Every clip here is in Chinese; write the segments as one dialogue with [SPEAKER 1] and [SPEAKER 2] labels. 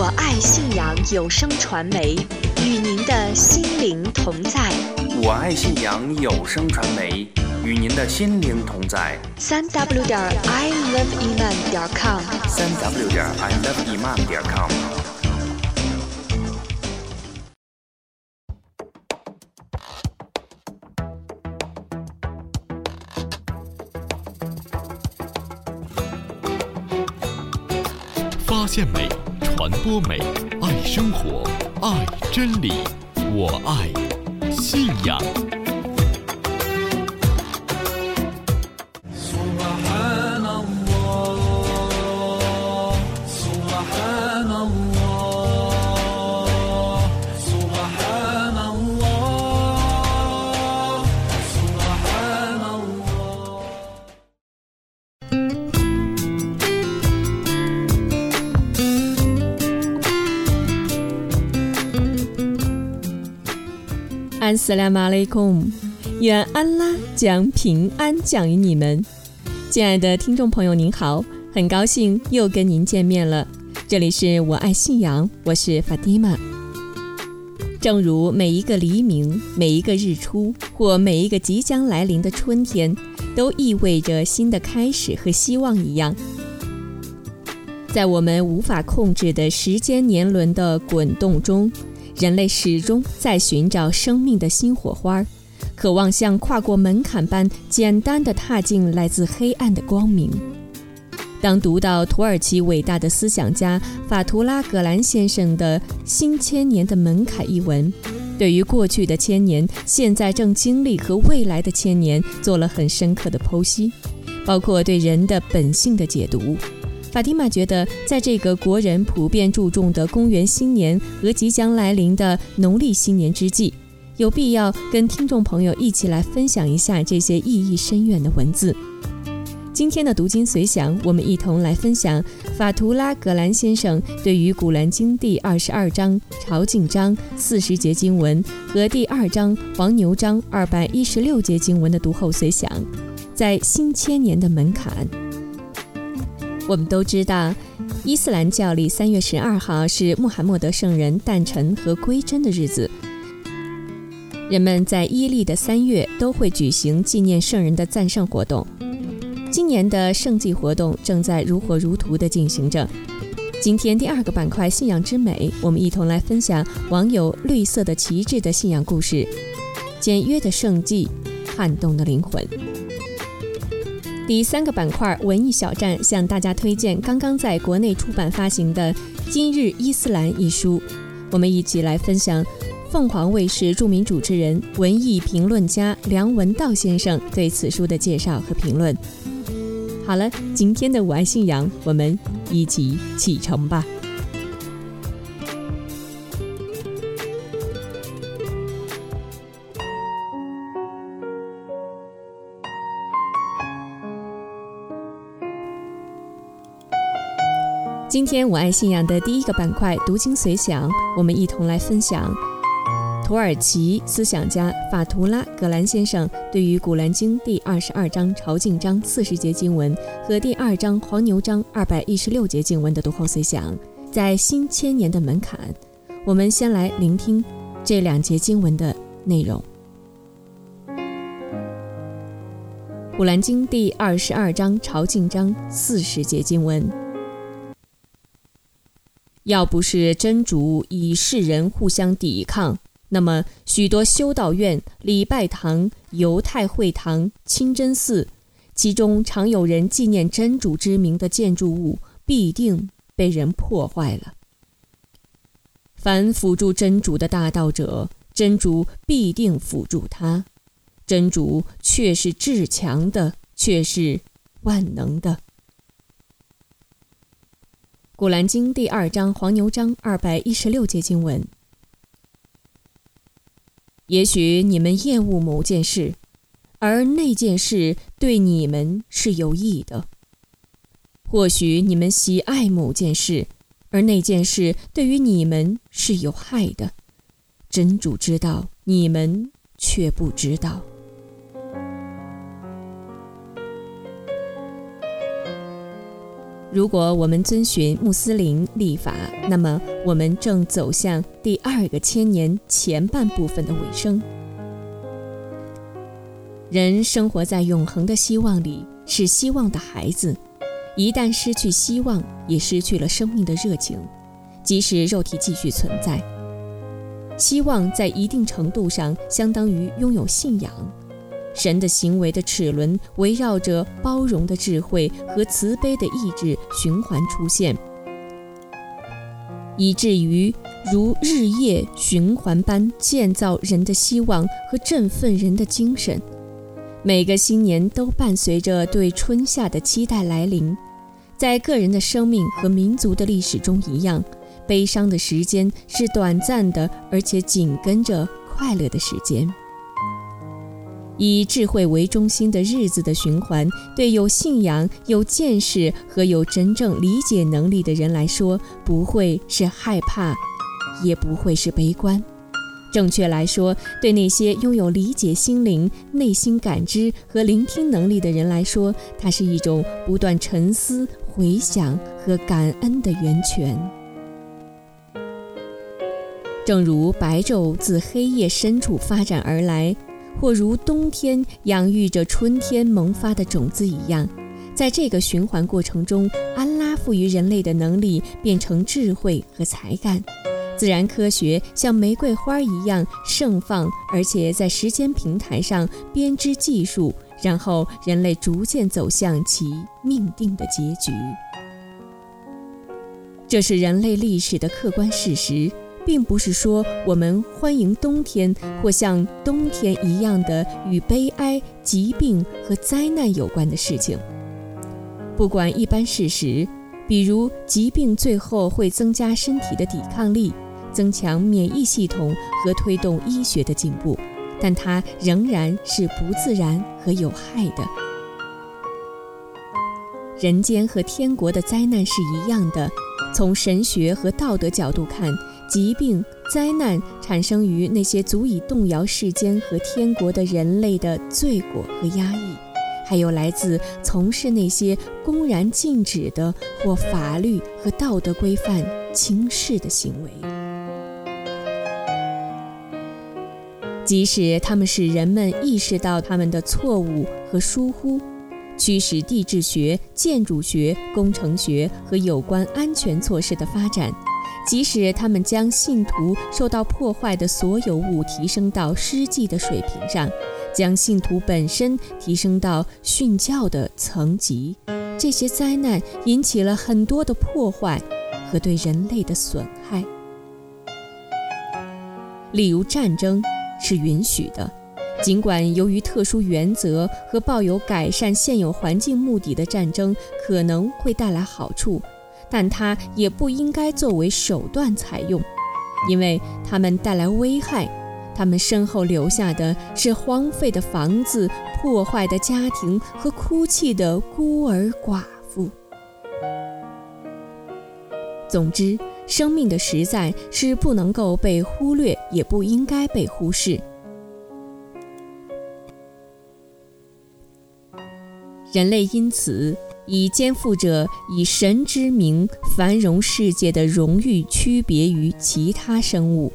[SPEAKER 1] 我爱信阳有声传媒，与您的心灵同在。
[SPEAKER 2] 我爱信阳有声传媒，与您的心灵同在。
[SPEAKER 1] 三 w 点 i love iman 点 com，
[SPEAKER 2] 三 w 点 i love iman 点 com。
[SPEAKER 3] 发现美，传播美，爱生活，爱真理，我爱信仰。
[SPEAKER 4] 安斯拉马雷贡，愿安拉将平安降于你们。亲爱的听众朋友，您好，很高兴又跟您见面了。这里是我爱信仰，我是法蒂玛。正如每一个黎明、每一个日出或每一个即将来临的春天，都意味着新的开始和希望一样，在我们无法控制的时间年轮的滚动中，人类始终在寻找生命的新火花，渴望像跨过门槛般简单地踏进来自黑暗的光明。当读到土耳其伟大的思想家法图拉·格兰先生的《新千年的门槛》一文，对于过去的千年、现在正经历和未来的千年做了很深刻的剖析，包括对人的本性的解读。法蒂玛觉得，在这个国人普遍注重的公元新年和即将来临的农历新年之际，有必要跟听众朋友一起来分享一下这些意义深远的文字。今天的读经随想，我们一同来分享法图拉·格兰先生对于《古兰经》第二十二章朝觐章四十节经文和第二章黄牛章二百一十六节经文的读后随想，在新千年的门槛。我们都知道，伊斯兰教里三月十二号是穆罕默德圣人诞辰和归真的日子。人们在伊历的三月都会举行纪念圣人的赞圣活动。今年的圣祭活动正在如火如荼地进行着。今天第二个板块“信仰之美”，我们一同来分享网友“绿色的旗帜”的信仰故事。简约的圣迹，撼动的灵魂。第三个板块“文艺小站”向大家推荐刚刚在国内出版发行的《今日伊斯兰》一书，我们一起来分享凤凰卫视著名主持人、文艺评论家梁文道先生对此书的介绍和评论。好了，今天的我爱信仰，我们一起启程吧。今天我爱信仰的第一个板块“读经随想”，我们一同来分享土耳其思想家法图拉·格兰先生对于《古兰经》第二十二章朝觐章四十节经文和第二章黄牛章二百一十六节经文的读后随想。在新千年的门槛，我们先来聆听这两节经文的内容。《古兰经》第二十二章朝觐章四十节经文。要不是真主与世人互相抵抗，那么许多修道院、礼拜堂、犹太会堂、清真寺，其中常有人纪念真主之名的建筑物，必定被人破坏了。凡辅助真主的大道者，真主必定辅助他。真主却是至强的，却是万能的。《古兰经》第二章黄牛章二百一十六节经文：也许你们厌恶某件事，而那件事对你们是有益的；或许你们喜爱某件事，而那件事对于你们是有害的。真主知道，你们却不知道。如果我们遵循穆斯林历法，那么我们正走向第二个千年前半部分的尾声。人生活在永恒的希望里，是希望的孩子。一旦失去希望，也失去了生命的热情。即使肉体继续存在，希望在一定程度上相当于拥有信仰。神的行为的齿轮围绕着包容的智慧和慈悲的意志循环出现，以至于如日夜循环般建造人的希望和振奋人的精神。每个新年都伴随着对春夏的期待来临，在个人的生命和民族的历史中一样，悲伤的时间是短暂的，而且紧跟着快乐的时间。以智慧为中心的日子的循环，对有信仰、有见识和有真正理解能力的人来说，不会是害怕，也不会是悲观。正确来说，对那些拥有理解心灵、内心感知和聆听能力的人来说，它是一种不断沉思、回想和感恩的源泉。正如白昼自黑夜深处发展而来。或如冬天养育着春天萌发的种子一样，在这个循环过程中，安拉赋予人类的能力变成智慧和才干，自然科学像玫瑰花一样盛放，而且在时间平台上编织技术，然后人类逐渐走向其命定的结局。这是人类历史的客观事实。并不是说我们欢迎冬天，或像冬天一样的与悲哀、疾病和灾难有关的事情。不管一般事实，比如疾病最后会增加身体的抵抗力、增强免疫系统和推动医学的进步，但它仍然是不自然和有害的。人间和天国的灾难是一样的。从神学和道德角度看。疾病、灾难产生于那些足以动摇世间和天国的人类的罪过和压抑，还有来自从事那些公然禁止的或法律和道德规范轻视的行为。即使他们使人们意识到他们的错误和疏忽，驱使地质学、建筑学、工程学和有关安全措施的发展。即使他们将信徒受到破坏的所有物提升到失祭的水平上，将信徒本身提升到训教的层级，这些灾难引起了很多的破坏和对人类的损害。例如，战争是允许的，尽管由于特殊原则和抱有改善现有环境目的的战争可能会带来好处。但它也不应该作为手段采用，因为它们带来危害。他们身后留下的是荒废的房子、破坏的家庭和哭泣的孤儿寡妇。总之，生命的实在是不能够被忽略，也不应该被忽视。人类因此。以肩负着以神之名繁荣世界的荣誉，区别于其他生物。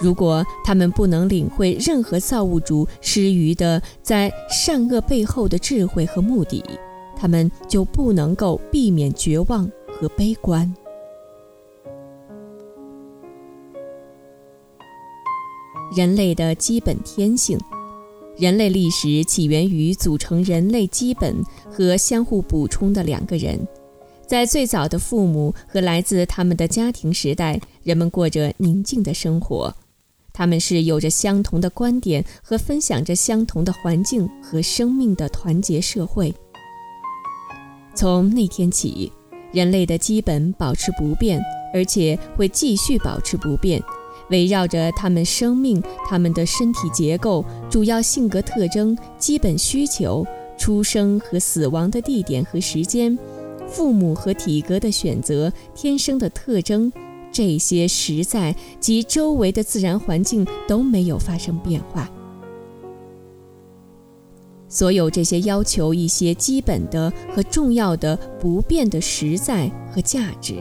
[SPEAKER 4] 如果他们不能领会任何造物主施予的在善恶背后的智慧和目的，他们就不能够避免绝望和悲观。人类的基本天性。人类历史起源于组成人类基本和相互补充的两个人，在最早的父母和来自他们的家庭时代，人们过着宁静的生活。他们是有着相同的观点和分享着相同的环境和生命的团结社会。从那天起，人类的基本保持不变，而且会继续保持不变。围绕着他们生命、他们的身体结构、主要性格特征、基本需求、出生和死亡的地点和时间、父母和体格的选择、天生的特征，这些实在及周围的自然环境都没有发生变化。所有这些要求一些基本的和重要的不变的实在和价值。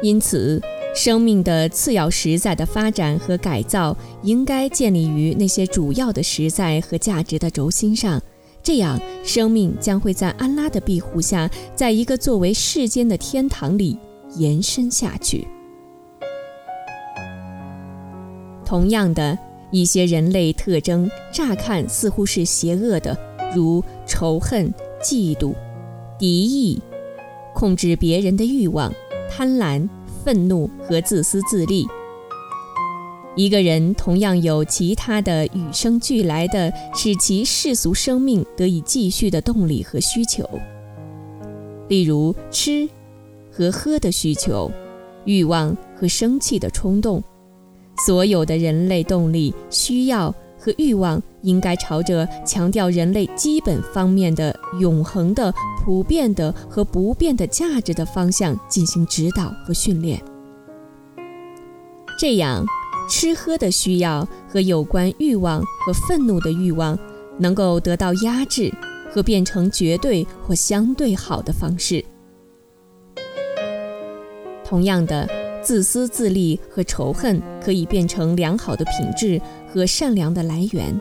[SPEAKER 4] 因此，生命的次要实在的发展和改造，应该建立于那些主要的实在和价值的轴心上。这样，生命将会在安拉的庇护下，在一个作为世间的天堂里延伸下去。同样的一些人类特征，乍看似乎是邪恶的，如仇恨、嫉妒、敌意、控制别人的欲望。贪婪、愤怒和自私自利。一个人同样有其他的与生俱来的使其世俗生命得以继续的动力和需求，例如吃和喝的需求、欲望和生气的冲动。所有的人类动力、需要和欲望应该朝着强调人类基本方面的永恒的。普遍的和不变的价值的方向进行指导和训练，这样吃喝的需要和有关欲望和愤怒的欲望能够得到压制和变成绝对或相对好的方式。同样的，自私自利和仇恨可以变成良好的品质和善良的来源。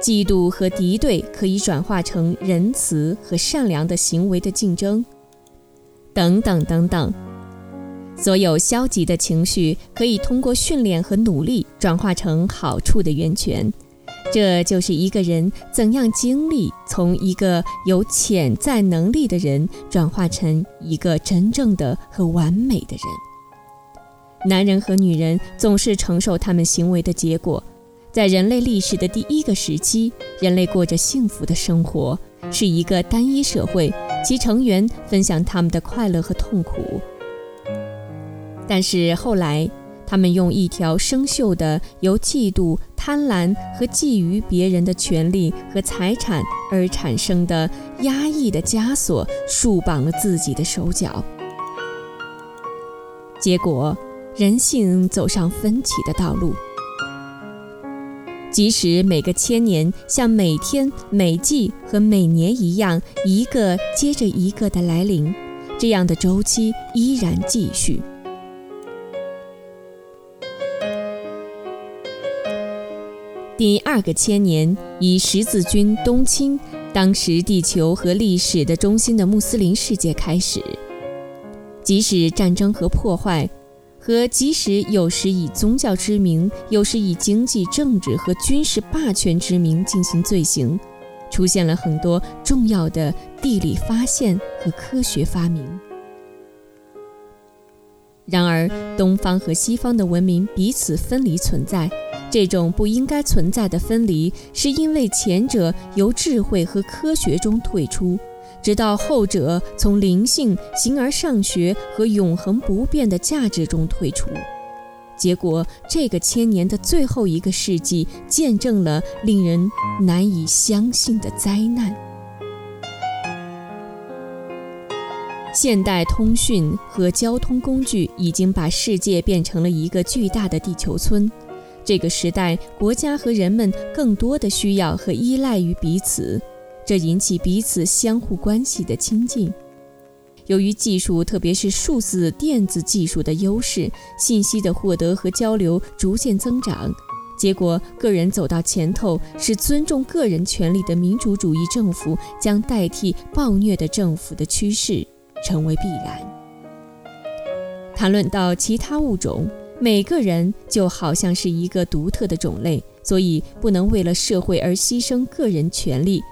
[SPEAKER 4] 嫉妒和敌对可以转化成仁慈和善良的行为的竞争，等等等等。所有消极的情绪可以通过训练和努力转化成好处的源泉。这就是一个人怎样经历从一个有潜在能力的人转化成一个真正的和完美的人。男人和女人总是承受他们行为的结果。在人类历史的第一个时期，人类过着幸福的生活，是一个单一社会，其成员分享他们的快乐和痛苦。但是后来，他们用一条生锈的、由嫉妒、贪婪和觊觎别人的权利和财产而产生的压抑的枷锁，束绑了自己的手脚。结果，人性走上分歧的道路。即使每个千年像每天、每季和每年一样，一个接着一个的来临，这样的周期依然继续。第二个千年以十字军东侵当时地球和历史的中心的穆斯林世界开始，即使战争和破坏。和即使有时以宗教之名，有时以经济、政治和军事霸权之名进行罪行，出现了很多重要的地理发现和科学发明。然而，东方和西方的文明彼此分离存在，这种不应该存在的分离，是因为前者由智慧和科学中退出。直到后者从灵性、形而上学和永恒不变的价值中退出，结果这个千年的最后一个世纪见证了令人难以相信的灾难。现代通讯和交通工具已经把世界变成了一个巨大的地球村。这个时代，国家和人们更多的需要和依赖于彼此。这引起彼此相互关系的亲近。由于技术，特别是数字电子技术的优势，信息的获得和交流逐渐增长。结果，个人走到前头，使尊重个人权利的民主主义政府将代替暴虐的政府的趋势成为必然。谈论到其他物种，每个人就好像是一个独特的种类，所以不能为了社会而牺牲个人权利。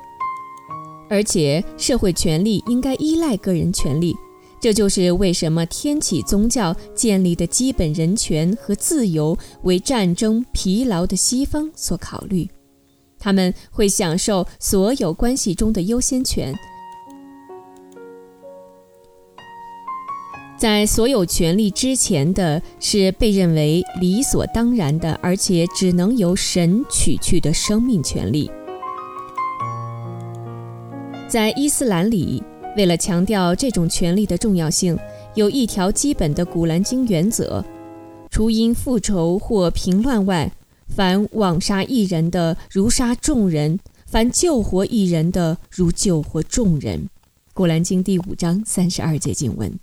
[SPEAKER 4] 而且，社会权利应该依赖个人权利，这就是为什么天启宗教建立的基本人权和自由为战争疲劳的西方所考虑。他们会享受所有关系中的优先权，在所有权利之前的是被认为理所当然的，而且只能由神取去的生命权利。在伊斯兰里，为了强调这种权利的重要性，有一条基本的古兰经原则：除因复仇或平乱外，凡枉杀一人的，如杀众人；凡救活一人的，如救活众人。古兰经第五章三十二节经文。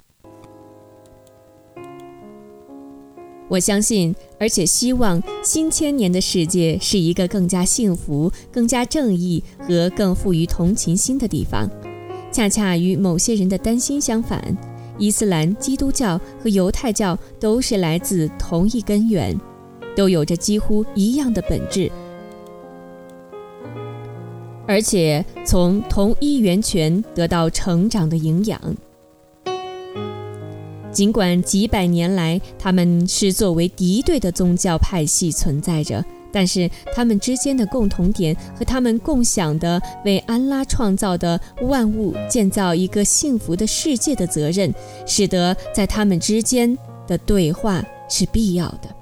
[SPEAKER 4] 我相信，而且希望新千年的世界是一个更加幸福、更加正义和更富于同情心的地方。恰恰与某些人的担心相反，伊斯兰、基督教和犹太教都是来自同一根源，都有着几乎一样的本质，而且从同一源泉得到成长的营养。尽管几百年来他们是作为敌对的宗教派系存在着，但是他们之间的共同点和他们共享的为安拉创造的万物建造一个幸福的世界的责任，使得在他们之间的对话是必要的。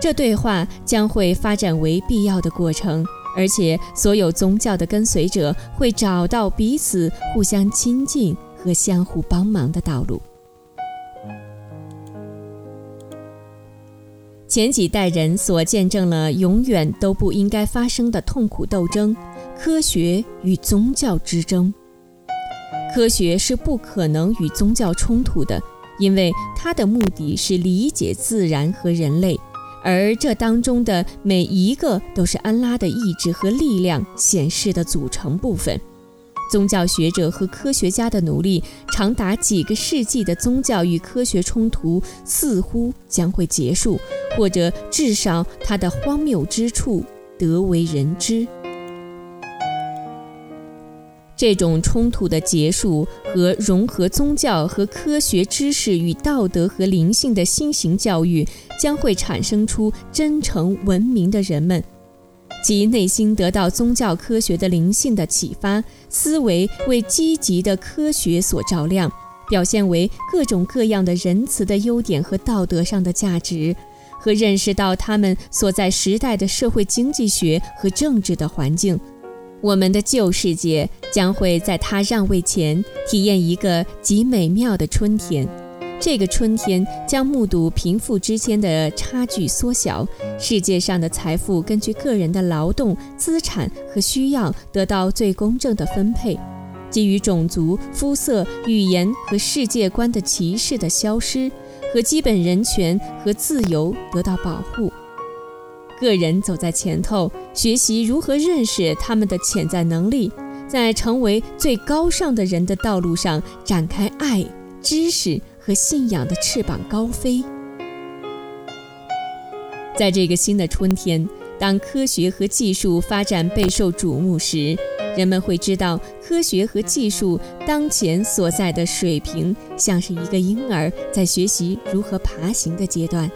[SPEAKER 4] 这对话将会发展为必要的过程，而且所有宗教的跟随者会找到彼此互相亲近和相互帮忙的道路。前几代人所见证了永远都不应该发生的痛苦斗争——科学与宗教之争。科学是不可能与宗教冲突的，因为它的目的是理解自然和人类，而这当中的每一个都是安拉的意志和力量显示的组成部分。宗教学者和科学家的努力，长达几个世纪的宗教与科学冲突似乎将会结束，或者至少它的荒谬之处得为人知。这种冲突的结束和融合宗教和科学知识与道德和灵性的新型教育，将会产生出真诚文明的人们。其内心得到宗教科学的灵性的启发，思维为积极的科学所照亮，表现为各种各样的仁慈的优点和道德上的价值，和认识到他们所在时代的社会经济学和政治的环境。我们的旧世界将会在他让位前体验一个极美妙的春天。这个春天将目睹贫富之间的差距缩小，世界上的财富根据个人的劳动、资产和需要得到最公正的分配，基于种族、肤色、语言和世界观的歧视的消失，和基本人权和自由得到保护。个人走在前头，学习如何认识他们的潜在能力，在成为最高尚的人的道路上展开爱、知识。和信仰的翅膀高飞，在这个新的春天，当科学和技术发展备受瞩目时，人们会知道，科学和技术当前所在的水平，像是一个婴儿在学习如何爬行的阶段。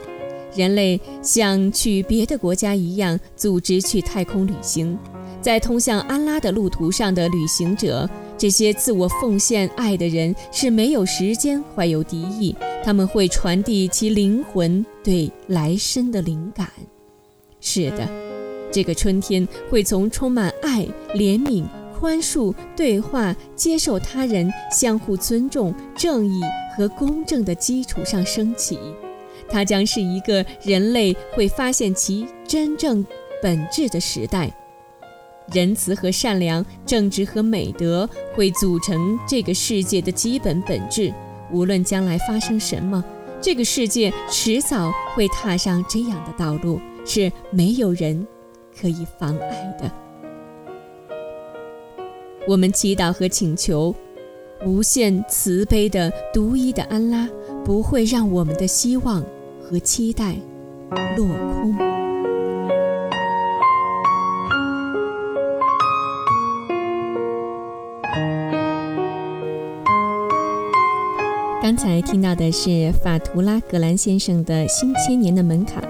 [SPEAKER 4] 人类像去别的国家一样，组织去太空旅行，在通向安拉的路途上的旅行者。这些自我奉献爱的人是没有时间怀有敌意，他们会传递其灵魂对来生的灵感。是的，这个春天会从充满爱、怜悯、宽恕、对话、接受他人、相互尊重、正义和公正的基础上升起。它将是一个人类会发现其真正本质的时代。仁慈和善良、正直和美德会组成这个世界的基本本质。无论将来发生什么，这个世界迟早会踏上这样的道路，是没有人可以妨碍的。我们祈祷和请求，无限慈悲的独一的安拉不会让我们的希望和期待落空。刚才听到的是法图拉格兰先生的《新千年的门槛》，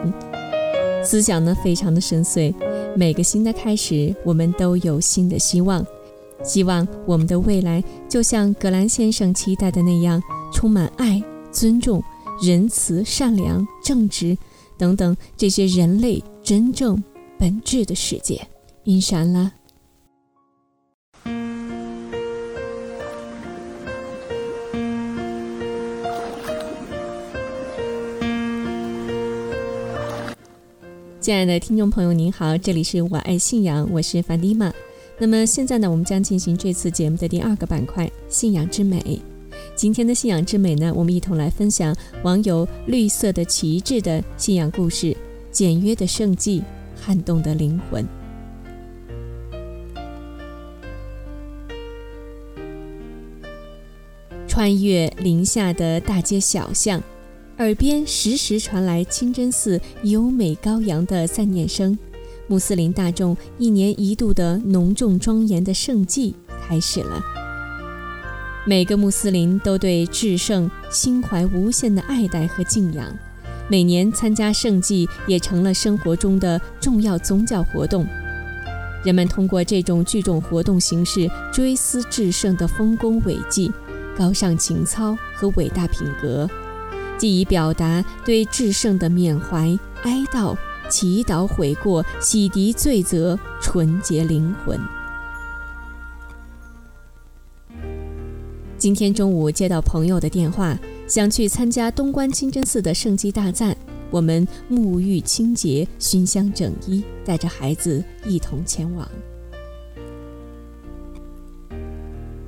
[SPEAKER 4] 思想呢非常的深邃。每个新的开始，我们都有新的希望。希望我们的未来就像格兰先生期待的那样，充满爱、尊重、仁慈、善良、正直等等这些人类真正本质的世界。因闪了。亲爱的听众朋友，您好，这里是我爱信仰，我是凡蒂玛。那么现在呢，我们将进行这次节目的第二个板块——信仰之美。今天的信仰之美呢，我们一同来分享网友绿色的旗帜的信仰故事：简约的圣迹，撼动的灵魂。穿越林下的大街小巷，耳边时时传来清真寺优美高扬的赞念声。穆斯林大众一年一度的浓重庄严的圣祭开始了。每个穆斯林都对至圣心怀无限的爱戴和敬仰，每年参加圣祭也成了生活中的重要宗教活动。人们通过这种聚众活动形式追思至圣的丰功伟绩。高尚情操和伟大品格，既以表达对至圣的缅怀、哀悼、祈祷、悔过、洗涤罪责、纯洁灵魂。今天中午接到朋友的电话，想去参加东关清真寺的圣祭大赞，我们沐浴清洁、熏香整衣，带着孩子一同前往。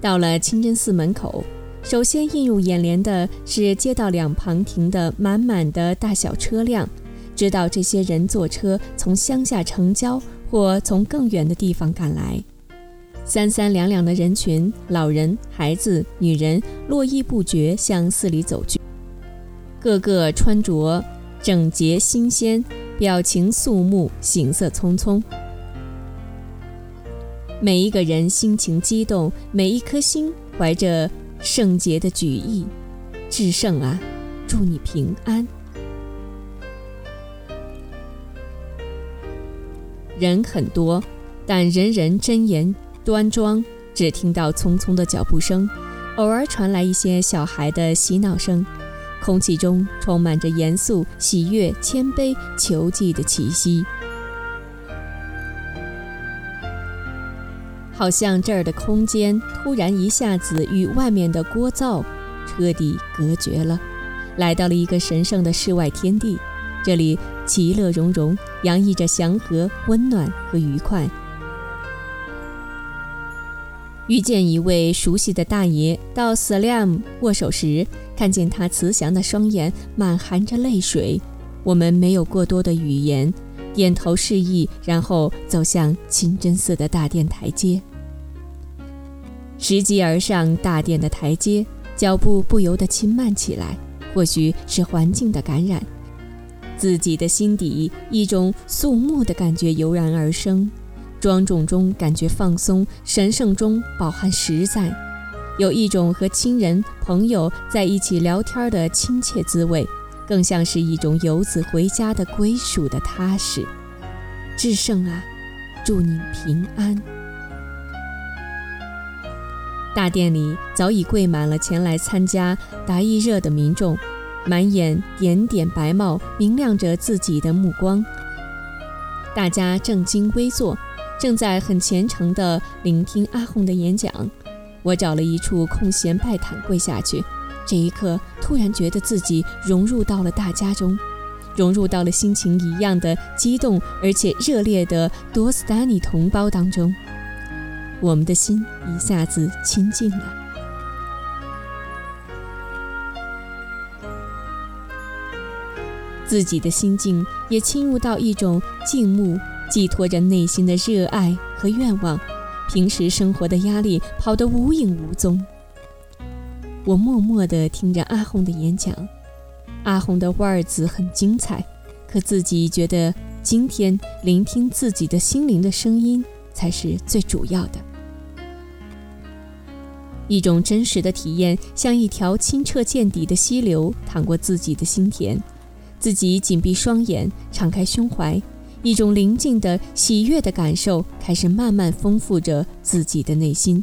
[SPEAKER 4] 到了清真寺门口。首先映入眼帘的是街道两旁停的满满的大小车辆，知道这些人坐车从乡下城郊或从更远的地方赶来。三三两两的人群，老人、孩子、女人络绎不绝向寺里走去，个个穿着整洁新鲜，表情肃穆，行色匆匆。每一个人心情激动，每一颗心怀着。圣洁的举意，至圣啊，祝你平安。人很多，但人人真言端庄。只听到匆匆的脚步声，偶尔传来一些小孩的嬉闹声，空气中充满着严肃、喜悦、谦卑、求济的气息。好像这儿的空间突然一下子与外面的聒噪彻底隔绝了，来到了一个神圣的世外天地。这里其乐融融，洋溢着祥和、温暖和愉快。遇见一位熟悉的大爷，到 Salam 握手时，看见他慈祥的双眼满含着泪水。我们没有过多的语言，点头示意，然后走向清真寺的大殿台阶。拾级而上大殿的台阶，脚步不由得轻慢起来。或许是环境的感染，自己的心底一种肃穆的感觉油然而生。庄重中感觉放松，神圣中饱含实在，有一种和亲人朋友在一起聊天的亲切滋味，更像是一种游子回家的归属的踏实。至圣啊，祝您平安。大殿里早已跪满了前来参加达意热的民众，满眼点点白帽，明亮着自己的目光。大家正襟危坐，正在很虔诚地聆听阿訇的演讲。我找了一处空闲拜毯跪下去。这一刻，突然觉得自己融入到了大家中，融入到了心情一样的激动而且热烈的多斯丹尼同胞当中。我们的心一下子清静了，自己的心境也侵入到一种静穆，寄托着内心的热爱和愿望。平时生活的压力跑得无影无踪。我默默地听着阿红的演讲，阿红的腕儿子很精彩，可自己觉得今天聆听自己的心灵的声音才是最主要的。一种真实的体验，像一条清澈见底的溪流，淌过自己的心田。自己紧闭双眼，敞开胸怀，一种宁静的、喜悦的感受开始慢慢丰富着自己的内心。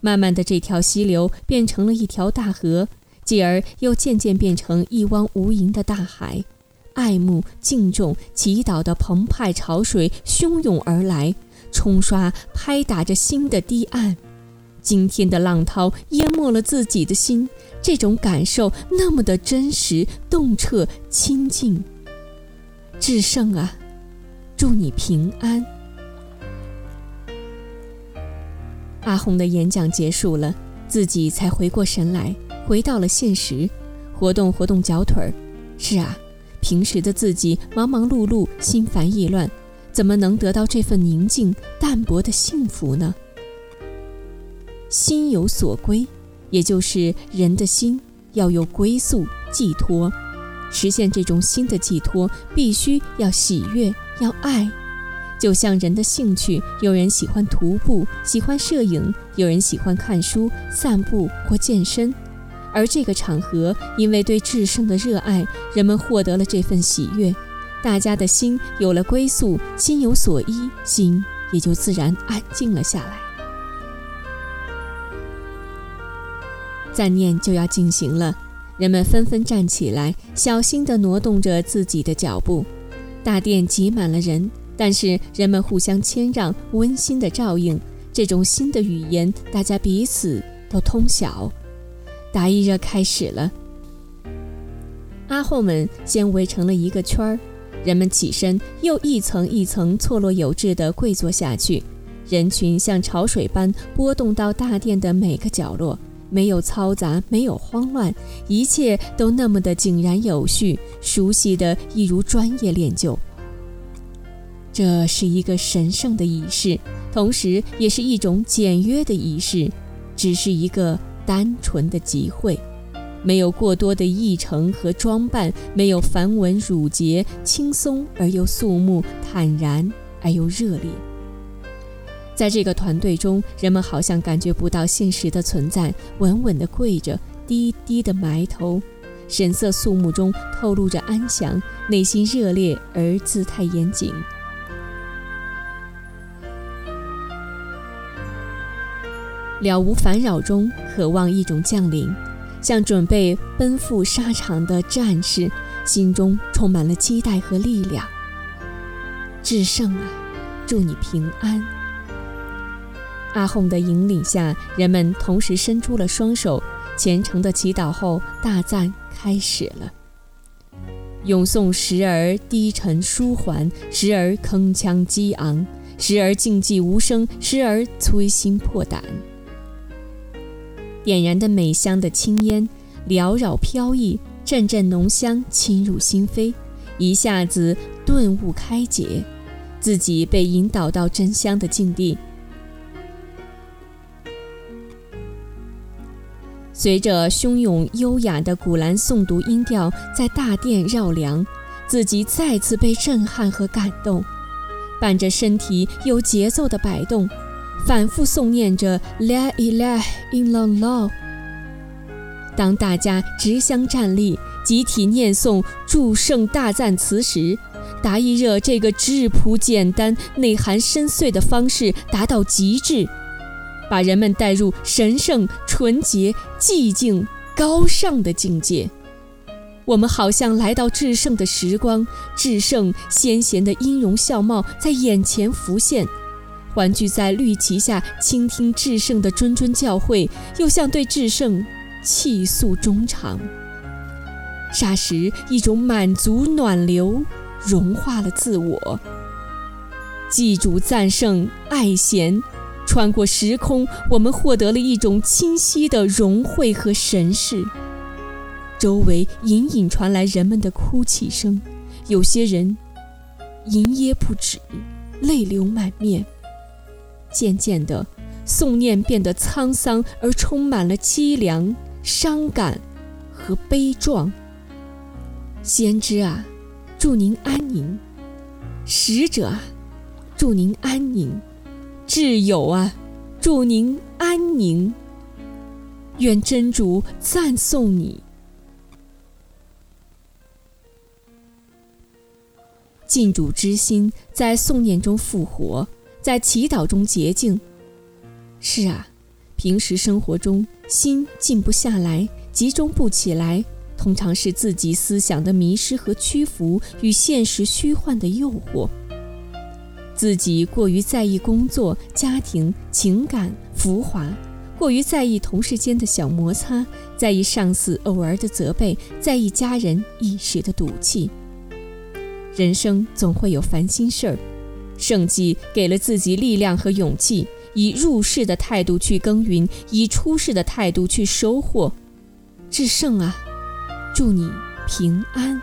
[SPEAKER 4] 慢慢的，这条溪流变成了一条大河，继而又渐渐变成一汪无垠的大海。爱慕、敬重、祈祷的澎湃潮水汹涌而来，冲刷、拍打着心的堤岸。今天的浪涛淹没了自己的心，这种感受那么的真实、洞彻、清净。至圣啊，祝你平安。阿红的演讲结束了，自己才回过神来，回到了现实，活动活动脚腿儿。是啊，平时的自己忙忙碌碌，心烦意乱，怎么能得到这份宁静淡泊的幸福呢？心有所归，也就是人的心要有归宿寄托，实现这种心的寄托，必须要喜悦，要爱。就像人的兴趣，有人喜欢徒步，喜欢摄影；有人喜欢看书、散步或健身。而这个场合，因为对至圣的热爱，人们获得了这份喜悦，大家的心有了归宿，心有所依，心也就自然安静了下来。赞念就要进行了，人们纷纷站起来，小心地挪动着自己的脚步。大殿挤满了人。但是人们互相谦让，温馨的照应，这种新的语言，大家彼此都通晓。达伊热开始了，阿后们先围成了一个圈儿，人们起身，又一层一层错落有致地跪坐下去。人群像潮水般波动到大殿的每个角落，没有嘈杂，没有慌乱，一切都那么的井然有序，熟悉的一如专业练就。这是一个神圣的仪式，同时也是一种简约的仪式，只是一个单纯的集会，没有过多的议程和装扮，没有繁文缛节，轻松而又肃穆，坦然而又热烈。在这个团队中，人们好像感觉不到现实的存在，稳稳地跪着，低低的埋头，神色肃穆中透露着安详，内心热烈而姿态严谨。了无烦扰中，渴望一种降临，像准备奔赴沙场的战士，心中充满了期待和力量。至圣啊，祝你平安！阿訇的引领下，人们同时伸出了双手，虔诚的祈祷后，大赞开始了。咏诵时而低沉舒缓，时而铿锵激昂，时而静寂无声，时而摧心破胆。点燃的美香的青烟缭绕飘逸，阵阵浓香侵入心扉，一下子顿悟开解，自己被引导到真香的境地。随着汹涌优雅的古兰诵读音调在大殿绕梁，自己再次被震撼和感动，伴着身体有节奏的摆动。反复诵念着 La ilaha i l l a l a。当大家直相站立，集体念诵祝圣大赞词时，达伊热这个质朴简单、内涵深邃的方式达到极致，把人们带入神圣、纯洁、寂静、高尚的境界。我们好像来到至圣的时光，至圣先贤的音容笑貌在眼前浮现。环聚在绿旗下，倾听至圣的谆谆教诲，又像对至圣泣诉衷肠。霎时，一种满足暖流融化了自我。祭主赞圣爱贤，穿过时空，我们获得了一种清晰的融汇和神识。周围隐隐传来人们的哭泣声，有些人吟噎不止，泪流满面。渐渐的，诵念变得沧桑而充满了凄凉、伤感和悲壮。先知啊，祝您安宁；使者啊，祝您安宁；挚友啊，祝您安宁。愿真主赞颂你。敬主之心在诵念中复活。在祈祷中洁净。是啊，平时生活中心静不下来，集中不起来，通常是自己思想的迷失和屈服与现实虚幻的诱惑。自己过于在意工作、家庭、情感、浮华，过于在意同事间的小摩擦，在意上司偶尔的责备，在意家人一时的赌气。人生总会有烦心事儿。圣迹给了自己力量和勇气，以入世的态度去耕耘，以出世的态度去收获。至圣啊，祝你平安。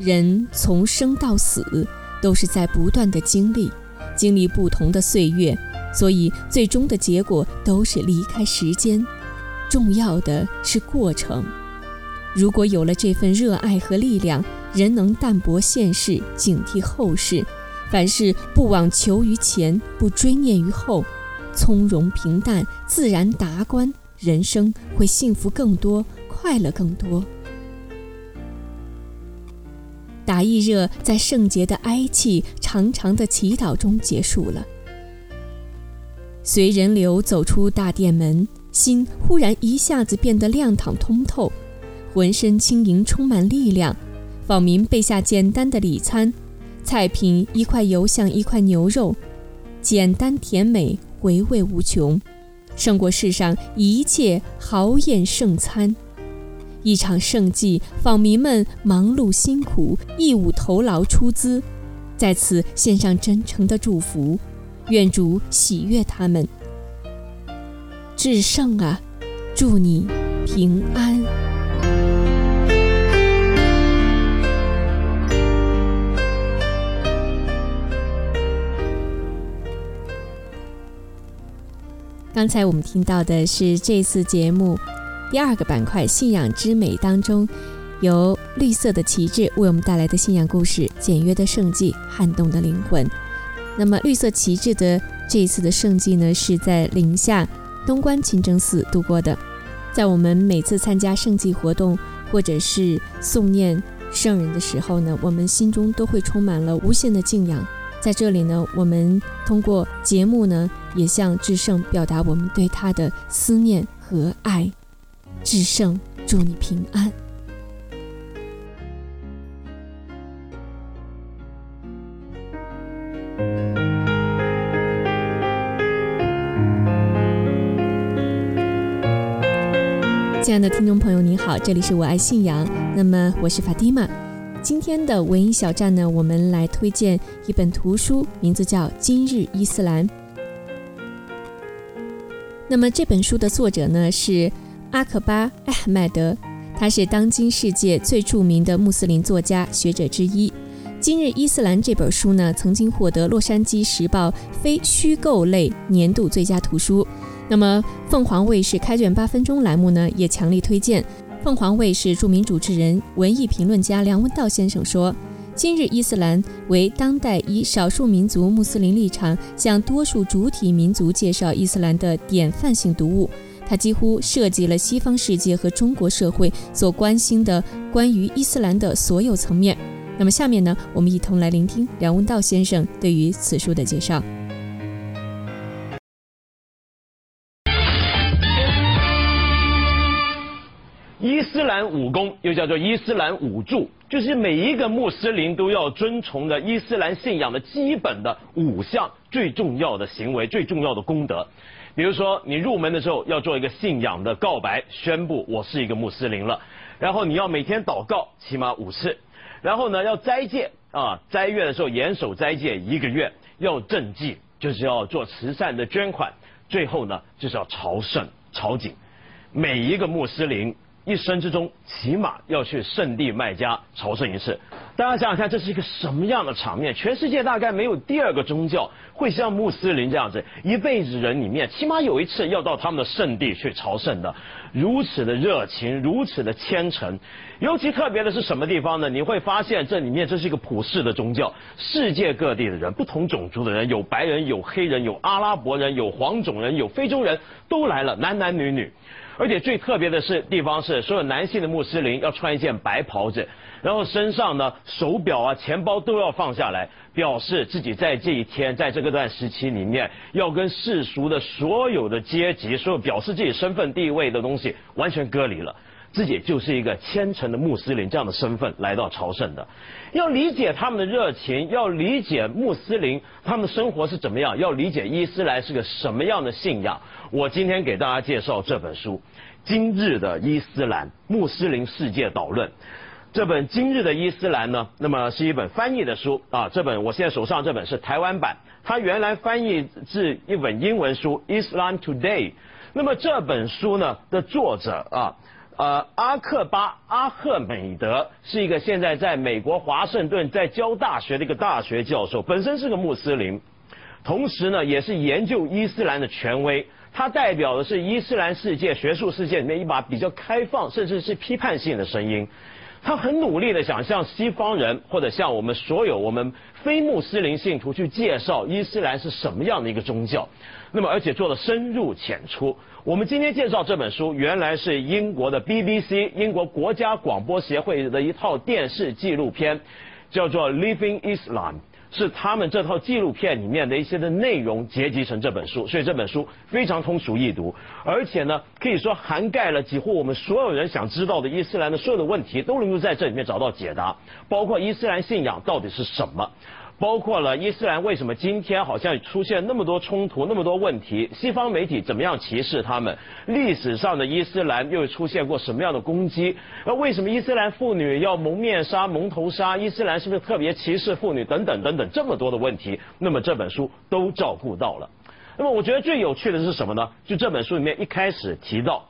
[SPEAKER 4] 人从生到死，都是在不断的经历，经历不同的岁月，所以最终的结果都是离开时间。重要的是过程。如果有了这份热爱和力量，人能淡泊现世，警惕后世，凡事不妄求于前，不追念于后，从容平淡，自然达观，人生会幸福更多，快乐更多。打一热在圣洁的哀泣、长长的祈祷中结束了。随人流走出大殿门，心忽然一下子变得亮堂通透，浑身轻盈，充满力量。访民备下简单的礼餐，菜品一块油像一块牛肉，简单甜美，回味无穷，胜过世上一切豪宴盛餐。一场盛祭，访民们忙碌辛苦，义务头劳出资，在此献上真诚的祝福，愿主喜悦他们。至圣啊，祝你平安。刚才我们听到的是这次节目第二个板块“信仰之美”当中，由绿色的旗帜为我们带来的信仰故事——简约的圣迹，撼动的灵魂。那么，绿色旗帜的这一次的圣迹呢，是在宁夏东关清真寺度过的。在我们每次参加圣祭活动或者是诵念圣人的时候呢，我们心中都会充满了无限的敬仰。在这里呢，我们通过节目呢，也向至圣表达我们对他的思念和爱。至圣，祝你平安。亲爱的听众朋友，您好，这里是我爱信仰，那么我是法蒂玛。今天的文艺小站呢，我们来推荐一本图书，名字叫《今日伊斯兰》。那么这本书的作者呢是阿克巴·艾哈迈德，他是当今世界最著名的穆斯林作家、学者之一。《今日伊斯兰》这本书呢，曾经获得《洛杉矶时报》非虚构类年度最佳图书。那么凤凰卫视开卷八分钟栏目呢，也强力推荐。凤凰卫视著名主持人、文艺评论家梁文道先生说：“今日伊斯兰为当代以少数民族穆斯林立场向多数主体民族介绍伊斯兰的典范性读物。它几乎涉及了西方世界和中国社会所关心的关于伊斯兰的所有层面。”那么下面呢，我们一同来聆听梁文道先生对于此书的介绍。
[SPEAKER 5] 伊斯兰武功又叫做伊斯兰武术，就是每一个穆斯林都要遵从的伊斯兰信仰的基本的五项最重要的行为、最重要的功德。比如说，你入门的时候要做一个信仰的告白，宣布我是一个穆斯林了。然后你要每天祷告，起码五次。然后呢，要斋戒啊，斋月的时候严守斋戒一个月。要赈济，就是要做慈善的捐款。最后呢，就是要朝圣朝觐。每一个穆斯林。一生之中，起码要去圣地麦加朝圣一次。大家想想看，这是一个什么样的场面？全世界大概没有第二个宗教会像穆斯林这样子，一辈子人里面起码有一次要到他们的圣地去朝圣的，如此的热情，如此的虔诚。尤其特别的是什么地方呢？你会发现这里面这是一个普世的宗教，世界各地的人，不同种族的人，有白人，有黑人，有阿拉伯人，有黄种人，有非洲人都来了，男男女女。而且最特别的是地方是，所有男性的穆斯林要穿一件白袍子，然后身上呢手表啊、钱包都要放下来，表示自己在这一天，在这个段时期里面，要跟世俗的所有的阶级、所有表示自己身份地位的东西完全隔离了，自己就是一个虔诚的穆斯林这样的身份来到朝圣的。要理解他们的热情，要理解穆斯林他们的生活是怎么样，要理解伊斯兰是个什么样的信仰。我今天给大家介绍这本书《今日的伊斯兰穆斯林世界导论》。这本《今日的伊斯兰》呢，那么是一本翻译的书啊。这本我现在手上这本是台湾版，它原来翻译自一本英文书《Islam Today》。那么这本书呢的作者啊，呃，阿克巴阿赫美德是一个现在在美国华盛顿在教大学的一个大学教授，本身是个穆斯林，同时呢也是研究伊斯兰的权威。他代表的是伊斯兰世界学术世界里面一把比较开放甚至是批判性的声音。他很努力的想向西方人或者向我们所有我们非穆斯林信徒去介绍伊斯兰是什么样的一个宗教，那么而且做的深入浅出。我们今天介绍这本书，原来是英国的 BBC 英国国家广播协会的一套电视纪录片，叫做《Living Islam》。是他们这套纪录片里面的一些的内容结集成这本书，所以这本书非常通俗易读，而且呢，可以说涵盖了几乎我们所有人想知道的伊斯兰的所有的问题，都能够在这里面找到解答，包括伊斯兰信仰到底是什么。包括了伊斯兰为什么今天好像出现那么多冲突、那么多问题？西方媒体怎么样歧视他们？历史上的伊斯兰又出现过什么样的攻击？那为什么伊斯兰妇女要蒙面纱、蒙头纱？伊斯兰是不是特别歧视妇女？等等等等，这么多的问题，那么这本书都照顾到了。那么我觉得最有趣的是什么呢？就这本书里面一开始提到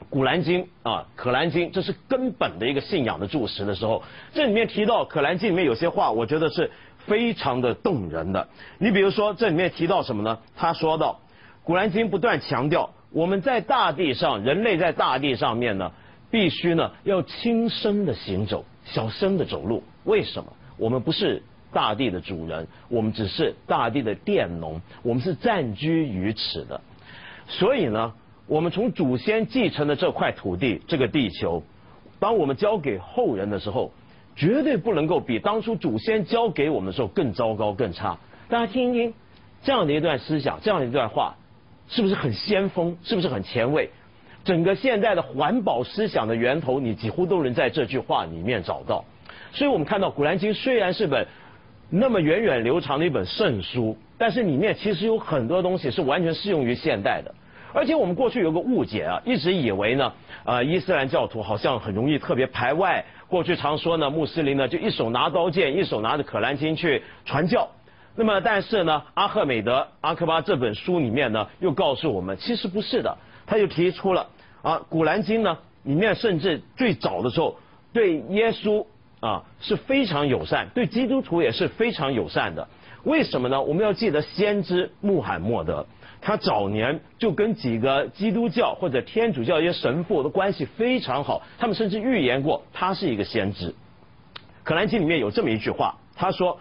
[SPEAKER 5] 《古兰经》啊，《可兰经》，这是根本的一个信仰的注释的时候，这里面提到《可兰经》里面有些话，我觉得是。非常的动人的，你比如说这里面提到什么呢？他说到，《古兰经》不断强调，我们在大地上，人类在大地上面呢，必须呢要轻声的行走，小声的走路。为什么？我们不是大地的主人，我们只是大地的佃农，我们是暂居于此的。所以呢，我们从祖先继承的这块土地，这个地球，当我们交给后人的时候。绝对不能够比当初祖先教给我们的时候更糟糕、更差。大家听一听，这样的一段思想，这样一段话，是不是很先锋？是不是很前卫？整个现代的环保思想的源头，你几乎都能在这句话里面找到。所以我们看到《古兰经》虽然是本那么源远流长的一本圣书，但是里面其实有很多东西是完全适用于现代的。而且我们过去有个误解啊，一直以为呢，呃，伊斯兰教徒好像很容易特别排外。过去常说呢，穆斯林呢就一手拿刀剑，一手拿着可兰经去传教。那么，但是呢，阿赫美德阿克巴这本书里面呢，又告诉我们，其实不是的。他就提出了啊，古兰经呢里面甚至最早的时候对耶稣啊是非常友善，对基督徒也是非常友善的。为什么呢？我们要记得先知穆罕默德。他早年就跟几个基督教或者天主教一些神父的关系非常好，他们甚至预言过他是一个先知。可兰经里面有这么一句话，他说：“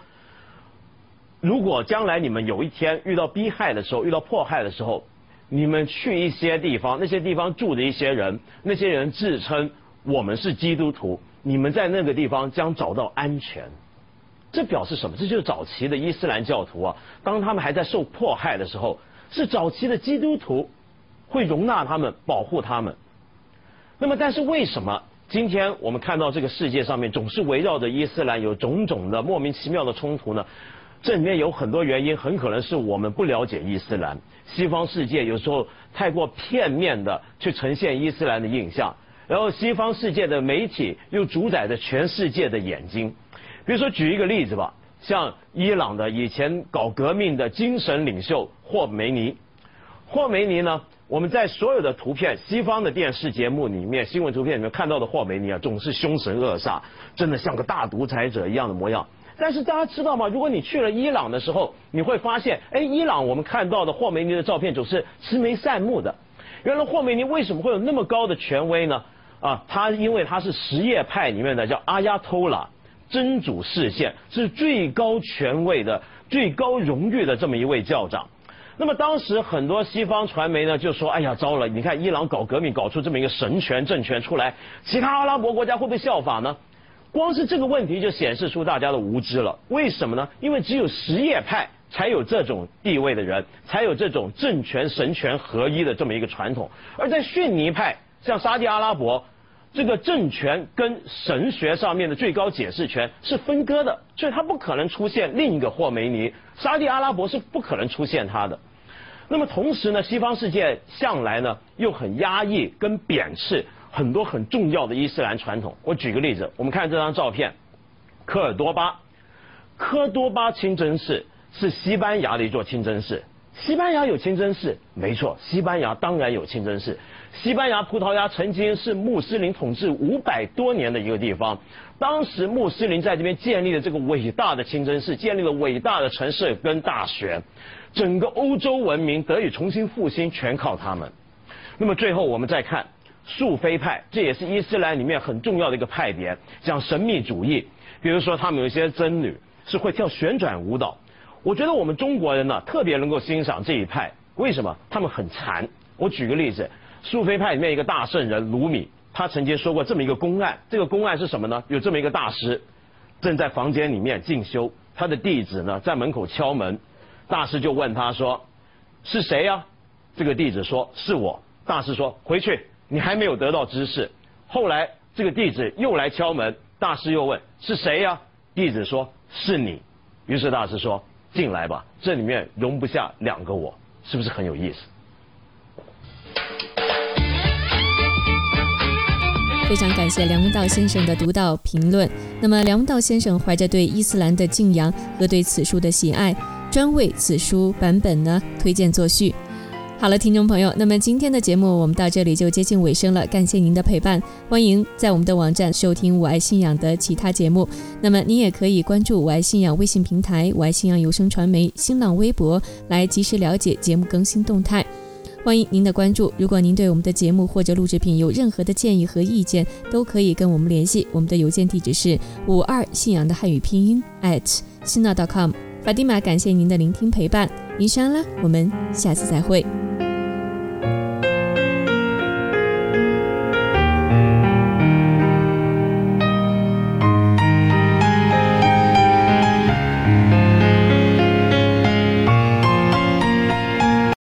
[SPEAKER 5] 如果将来你们有一天遇到逼害的时候，遇到迫害的时候，你们去一些地方，那些地方住的一些人，那些人自称我们是基督徒，你们在那个地方将找到安全。”这表示什么？这就是早期的伊斯兰教徒啊，当他们还在受迫害的时候。是早期的基督徒会容纳他们、保护他们。那么，但是为什么今天我们看到这个世界上面总是围绕着伊斯兰有种种的莫名其妙的冲突呢？这里面有很多原因，很可能是我们不了解伊斯兰。西方世界有时候太过片面的去呈现伊斯兰的印象，然后西方世界的媒体又主宰着全世界的眼睛。比如说，举一个例子吧。像伊朗的以前搞革命的精神领袖霍梅尼，霍梅尼呢，我们在所有的图片、西方的电视节目里面、新闻图片里面看到的霍梅尼啊，总是凶神恶煞，真的像个大独裁者一样的模样。但是大家知道吗？如果你去了伊朗的时候，你会发现，哎，伊朗我们看到的霍梅尼的照片总是慈眉善目的。原来霍梅尼为什么会有那么高的权威呢？啊，他因为他是什叶派里面的叫阿亚托拉。真主视线是最高权位的、最高荣誉的这么一位教长。那么当时很多西方传媒呢就说：“哎呀，糟了！你看伊朗搞革命，搞出这么一个神权政权出来，其他阿拉伯国家会不会效仿呢？”光是这个问题就显示出大家的无知了。为什么呢？因为只有什叶派才有这种地位的人，才有这种政权神权合一的这么一个传统。而在逊尼派，像沙地阿拉伯。这个政权跟神学上面的最高解释权是分割的，所以它不可能出现另一个霍梅尼。沙地阿拉伯是不可能出现他的。那么同时呢，西方世界向来呢又很压抑跟贬斥很多很重要的伊斯兰传统。我举个例子，我们看这张照片，科尔多巴，科多巴清真寺是西班牙的一座清真寺。西班牙有清真寺，没错，西班牙当然有清真寺。西班牙、葡萄牙曾经是穆斯林统治五百多年的一个地方，当时穆斯林在这边建立了这个伟大的清真寺，建立了伟大的城市跟大学，整个欧洲文明得以重新复兴，全靠他们。那么最后我们再看素菲派，这也是伊斯兰里面很重要的一个派别，讲神秘主义。比如说他们有一些僧侣是会跳旋转舞蹈。我觉得我们中国人呢特别能够欣赏这一派，为什么？他们很禅。我举个例子，苏菲派里面一个大圣人鲁米，他曾经说过这么一个公案。这个公案是什么呢？有这么一个大师，正在房间里面进修，他的弟子呢在门口敲门，大师就问他说：“是谁呀？”这个弟子说：“是我。”大师说：“回去，你还没有得到知识。”后来这个弟子又来敲门，大师又问：“是谁呀？”弟子说：“是你。”于是大师说。进来吧，这里面容不下两个我，是不是很有意思？
[SPEAKER 4] 非常感谢梁文道先生的独到评论。那么，梁文道先生怀着对伊斯兰的敬仰和对此书的喜爱，专为此书版本呢推荐作序。好了，听众朋友，那么今天的节目我们到这里就接近尾声了，感谢您的陪伴，欢迎在我们的网站收听我爱信仰的其他节目。那么您也可以关注我爱信仰微信平台、我爱信仰有声传媒新浪微博，来及时了解节目更新动态。欢迎您的关注。如果您对我们的节目或者录制品有任何的建议和意见，都可以跟我们联系。我们的邮件地址是五二信仰的汉语拼音 at 新浪 .com。法蒂玛，感谢您的聆听陪伴，您删了，我们下次再会。